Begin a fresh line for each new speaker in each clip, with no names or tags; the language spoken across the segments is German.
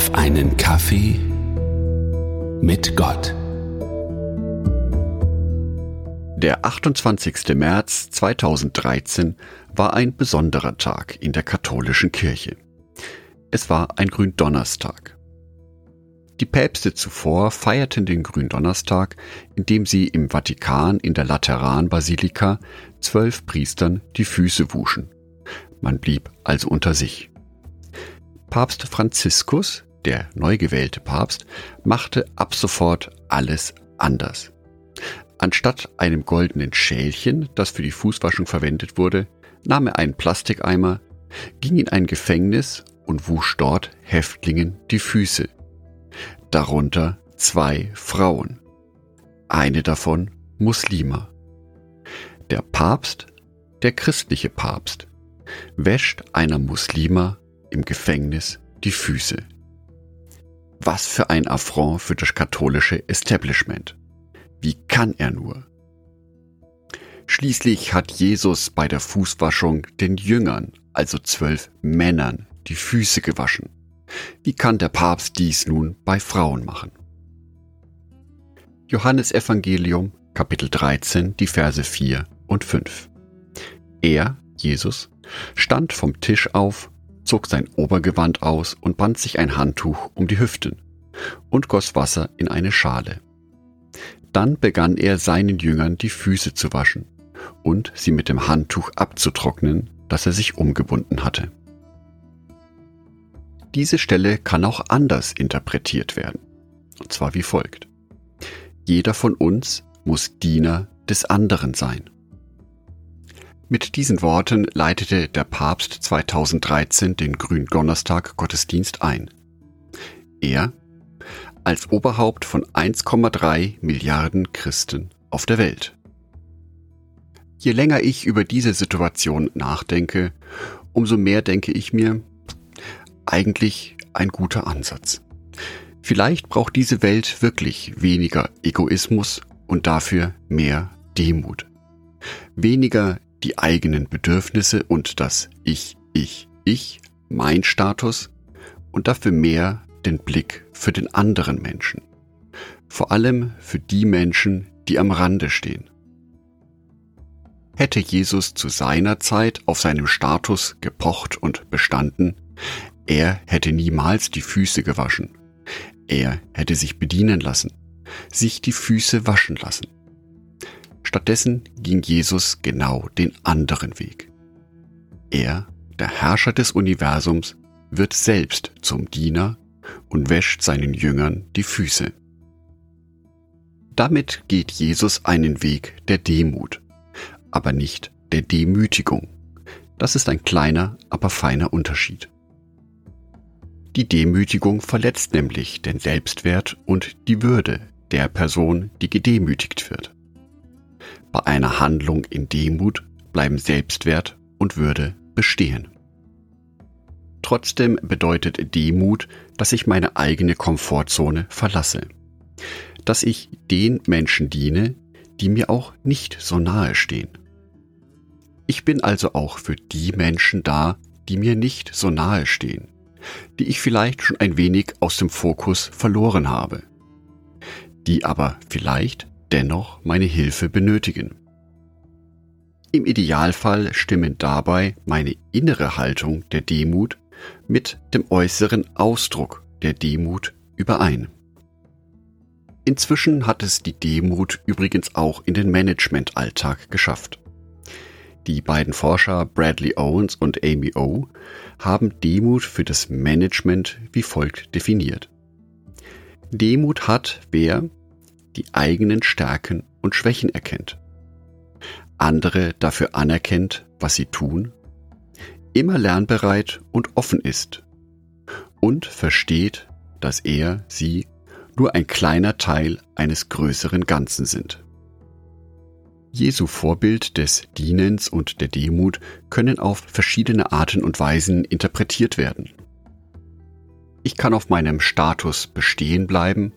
auf einen Kaffee mit Gott.
Der 28. März 2013 war ein besonderer Tag in der katholischen Kirche. Es war ein Gründonnerstag. Die Päpste zuvor feierten den Gründonnerstag, indem sie im Vatikan in der Lateranbasilika zwölf Priestern die Füße wuschen. Man blieb also unter sich. Papst Franziskus, der neu gewählte Papst, machte ab sofort alles anders. Anstatt einem goldenen Schälchen, das für die Fußwaschung verwendet wurde, nahm er einen Plastikeimer, ging in ein Gefängnis und wusch dort Häftlingen die Füße. Darunter zwei Frauen. Eine davon Muslima. Der Papst, der christliche Papst, wäscht einer Muslima im Gefängnis die Füße. Was für ein Affront für das katholische Establishment. Wie kann er nur? Schließlich hat Jesus bei der Fußwaschung den Jüngern, also zwölf Männern, die Füße gewaschen. Wie kann der Papst dies nun bei Frauen machen? Johannes Evangelium, Kapitel 13, die Verse 4 und 5. Er, Jesus, stand vom Tisch auf zog sein Obergewand aus und band sich ein Handtuch um die Hüften und goss Wasser in eine Schale. Dann begann er seinen Jüngern die Füße zu waschen und sie mit dem Handtuch abzutrocknen, das er sich umgebunden hatte. Diese Stelle kann auch anders interpretiert werden, und zwar wie folgt. Jeder von uns muss Diener des anderen sein. Mit diesen Worten leitete der Papst 2013 den Gründonnerstag Gottesdienst ein. Er, als Oberhaupt von 1,3 Milliarden Christen auf der Welt. Je länger ich über diese Situation nachdenke, umso mehr denke ich mir, eigentlich ein guter Ansatz. Vielleicht braucht diese Welt wirklich weniger Egoismus und dafür mehr Demut. Weniger die eigenen Bedürfnisse und das Ich, Ich, Ich, mein Status und dafür mehr den Blick für den anderen Menschen. Vor allem für die Menschen, die am Rande stehen. Hätte Jesus zu seiner Zeit auf seinem Status gepocht und bestanden, er hätte niemals die Füße gewaschen. Er hätte sich bedienen lassen, sich die Füße waschen lassen. Stattdessen ging Jesus genau den anderen Weg. Er, der Herrscher des Universums, wird selbst zum Diener und wäscht seinen Jüngern die Füße. Damit geht Jesus einen Weg der Demut, aber nicht der Demütigung. Das ist ein kleiner, aber feiner Unterschied. Die Demütigung verletzt nämlich den Selbstwert und die Würde der Person, die gedemütigt wird. Bei einer Handlung in Demut bleiben Selbstwert und Würde bestehen. Trotzdem bedeutet Demut, dass ich meine eigene Komfortzone verlasse. Dass ich den Menschen diene, die mir auch nicht so nahe stehen. Ich bin also auch für die Menschen da, die mir nicht so nahe stehen, die ich vielleicht schon ein wenig aus dem Fokus verloren habe, die aber vielleicht dennoch meine Hilfe benötigen. Im Idealfall stimmen dabei meine innere Haltung der Demut mit dem äußeren Ausdruck der Demut überein. Inzwischen hat es die Demut übrigens auch in den Managementalltag geschafft. Die beiden Forscher Bradley Owens und Amy O haben Demut für das Management wie folgt definiert. Demut hat, wer die eigenen Stärken und Schwächen erkennt, andere dafür anerkennt, was sie tun, immer lernbereit und offen ist und versteht, dass er, sie nur ein kleiner Teil eines größeren Ganzen sind. Jesu Vorbild des Dienens und der Demut können auf verschiedene Arten und Weisen interpretiert werden. Ich kann auf meinem Status bestehen bleiben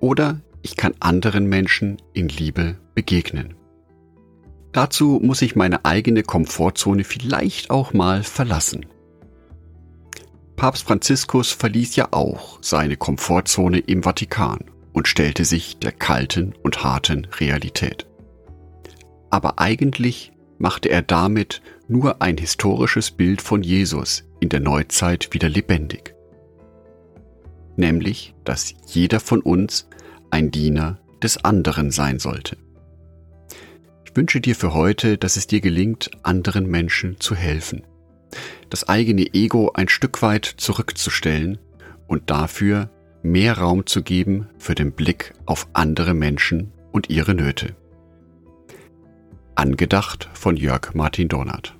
oder ich kann anderen Menschen in Liebe begegnen. Dazu muss ich meine eigene Komfortzone vielleicht auch mal verlassen. Papst Franziskus verließ ja auch seine Komfortzone im Vatikan und stellte sich der kalten und harten Realität. Aber eigentlich machte er damit nur ein historisches Bild von Jesus in der Neuzeit wieder lebendig. Nämlich, dass jeder von uns ein Diener des anderen sein sollte. Ich wünsche dir für heute, dass es dir gelingt, anderen Menschen zu helfen das eigene Ego ein Stück weit zurückzustellen und dafür mehr Raum zu geben für den Blick auf andere Menschen und ihre Nöte. Angedacht von Jörg Martin Donat.